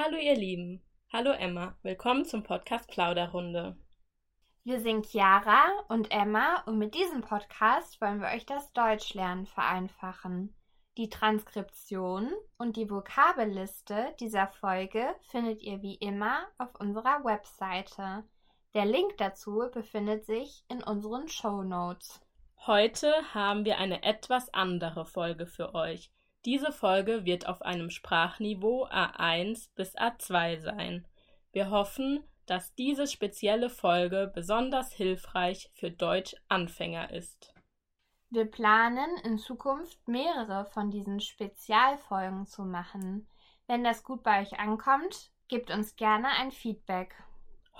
Hallo ihr Lieben. Hallo Emma. Willkommen zum Podcast Plauderrunde. Wir sind Chiara und Emma und mit diesem Podcast wollen wir euch das Deutschlernen vereinfachen. Die Transkription und die Vokabelliste dieser Folge findet ihr wie immer auf unserer Webseite. Der Link dazu befindet sich in unseren Show Notes. Heute haben wir eine etwas andere Folge für euch. Diese Folge wird auf einem Sprachniveau A1 bis A2 sein. Wir hoffen, dass diese spezielle Folge besonders hilfreich für Deutsch-Anfänger ist. Wir planen in Zukunft mehrere von diesen Spezialfolgen zu machen. Wenn das gut bei euch ankommt, gebt uns gerne ein Feedback.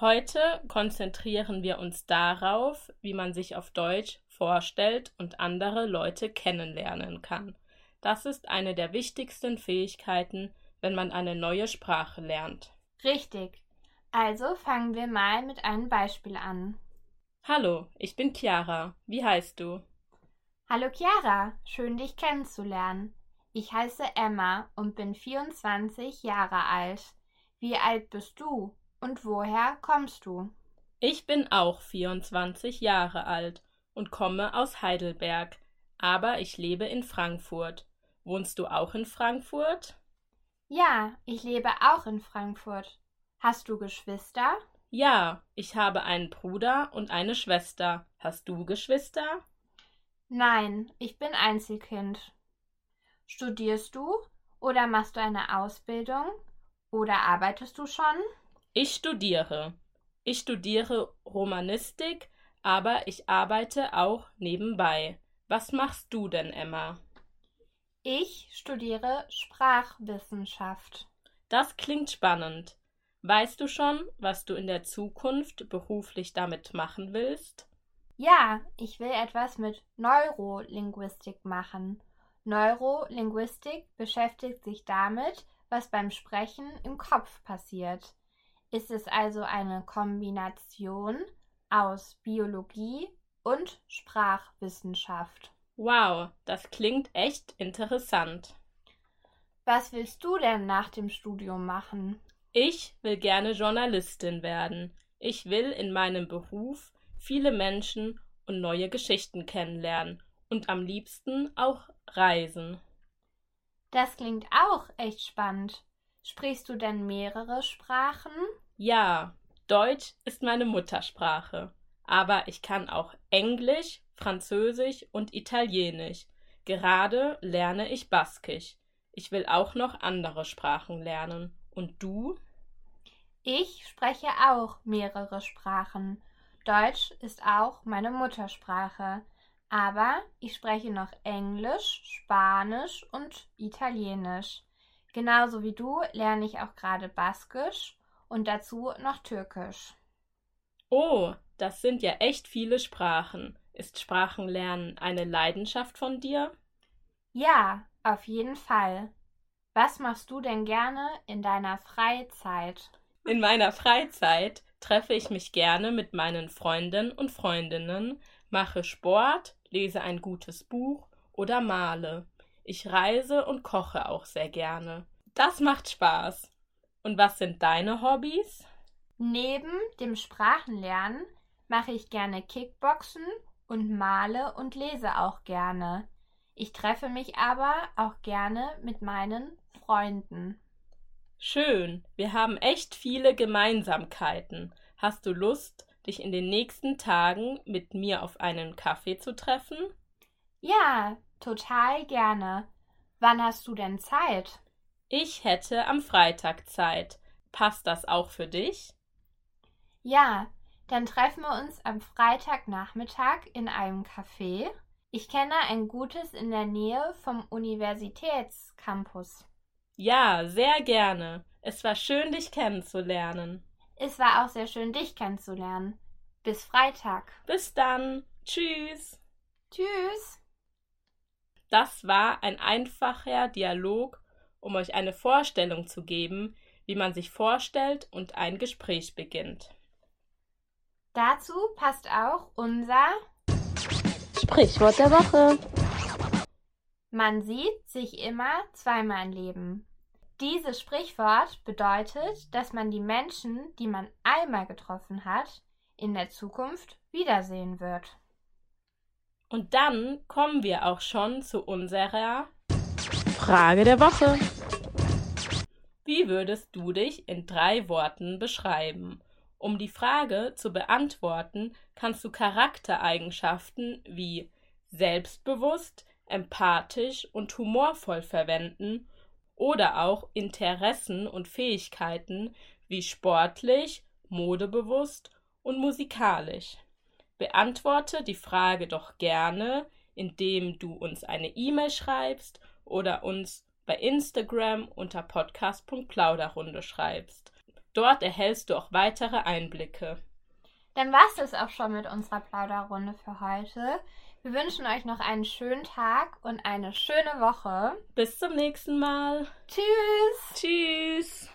Heute konzentrieren wir uns darauf, wie man sich auf Deutsch vorstellt und andere Leute kennenlernen kann. Das ist eine der wichtigsten Fähigkeiten, wenn man eine neue Sprache lernt. Richtig. Also fangen wir mal mit einem Beispiel an. Hallo, ich bin Chiara. Wie heißt du? Hallo Chiara, schön dich kennenzulernen. Ich heiße Emma und bin 24 Jahre alt. Wie alt bist du und woher kommst du? Ich bin auch 24 Jahre alt und komme aus Heidelberg, aber ich lebe in Frankfurt. Wohnst du auch in Frankfurt? Ja, ich lebe auch in Frankfurt. Hast du Geschwister? Ja, ich habe einen Bruder und eine Schwester. Hast du Geschwister? Nein, ich bin Einzelkind. Studierst du oder machst du eine Ausbildung oder arbeitest du schon? Ich studiere. Ich studiere Romanistik, aber ich arbeite auch nebenbei. Was machst du denn, Emma? Ich studiere Sprachwissenschaft. Das klingt spannend. Weißt du schon, was du in der Zukunft beruflich damit machen willst? Ja, ich will etwas mit Neurolinguistik machen. Neurolinguistik beschäftigt sich damit, was beim Sprechen im Kopf passiert. Ist es also eine Kombination aus Biologie und Sprachwissenschaft. Wow, das klingt echt interessant. Was willst du denn nach dem Studium machen? Ich will gerne Journalistin werden. Ich will in meinem Beruf viele Menschen und neue Geschichten kennenlernen und am liebsten auch reisen. Das klingt auch echt spannend. Sprichst du denn mehrere Sprachen? Ja, Deutsch ist meine Muttersprache, aber ich kann auch Englisch, Französisch und Italienisch. Gerade lerne ich Baskisch. Ich will auch noch andere Sprachen lernen. Und du? Ich spreche auch mehrere Sprachen. Deutsch ist auch meine Muttersprache, aber ich spreche noch Englisch, Spanisch und Italienisch. Genauso wie du lerne ich auch gerade Baskisch und dazu noch Türkisch. Oh, das sind ja echt viele Sprachen. Ist Sprachenlernen eine Leidenschaft von dir? Ja, auf jeden Fall. Was machst du denn gerne in deiner Freizeit? In meiner Freizeit treffe ich mich gerne mit meinen Freunden und Freundinnen, mache Sport, lese ein gutes Buch oder male. Ich reise und koche auch sehr gerne. Das macht Spaß. Und was sind deine Hobbys? Neben dem Sprachenlernen mache ich gerne Kickboxen und male und lese auch gerne. Ich treffe mich aber auch gerne mit meinen Freunden. Schön, wir haben echt viele Gemeinsamkeiten. Hast du Lust, dich in den nächsten Tagen mit mir auf einen Kaffee zu treffen? Ja, total gerne. Wann hast du denn Zeit? Ich hätte am Freitag Zeit. Passt das auch für dich? Ja, dann treffen wir uns am Freitagnachmittag in einem Café. Ich kenne ein gutes in der Nähe vom Universitätscampus. Ja, sehr gerne. Es war schön, dich kennenzulernen. Es war auch sehr schön, dich kennenzulernen. Bis Freitag. Bis dann. Tschüss. Tschüss. Das war ein einfacher Dialog, um euch eine Vorstellung zu geben, wie man sich vorstellt und ein Gespräch beginnt. Dazu passt auch unser Sprichwort der Woche. Man sieht sich immer zweimal im Leben. Dieses Sprichwort bedeutet, dass man die Menschen, die man einmal getroffen hat, in der Zukunft wiedersehen wird. Und dann kommen wir auch schon zu unserer Frage der Woche. Wie würdest du dich in drei Worten beschreiben? Um die Frage zu beantworten, kannst du Charaktereigenschaften wie selbstbewusst, empathisch und humorvoll verwenden oder auch Interessen und Fähigkeiten wie sportlich, modebewusst und musikalisch. Beantworte die Frage doch gerne, indem du uns eine E-Mail schreibst oder uns bei Instagram unter podcast.plauderrunde schreibst. Dort erhältst du auch weitere Einblicke. Dann war es auch schon mit unserer Plauderrunde für heute. Wir wünschen euch noch einen schönen Tag und eine schöne Woche. Bis zum nächsten Mal. Tschüss. Tschüss.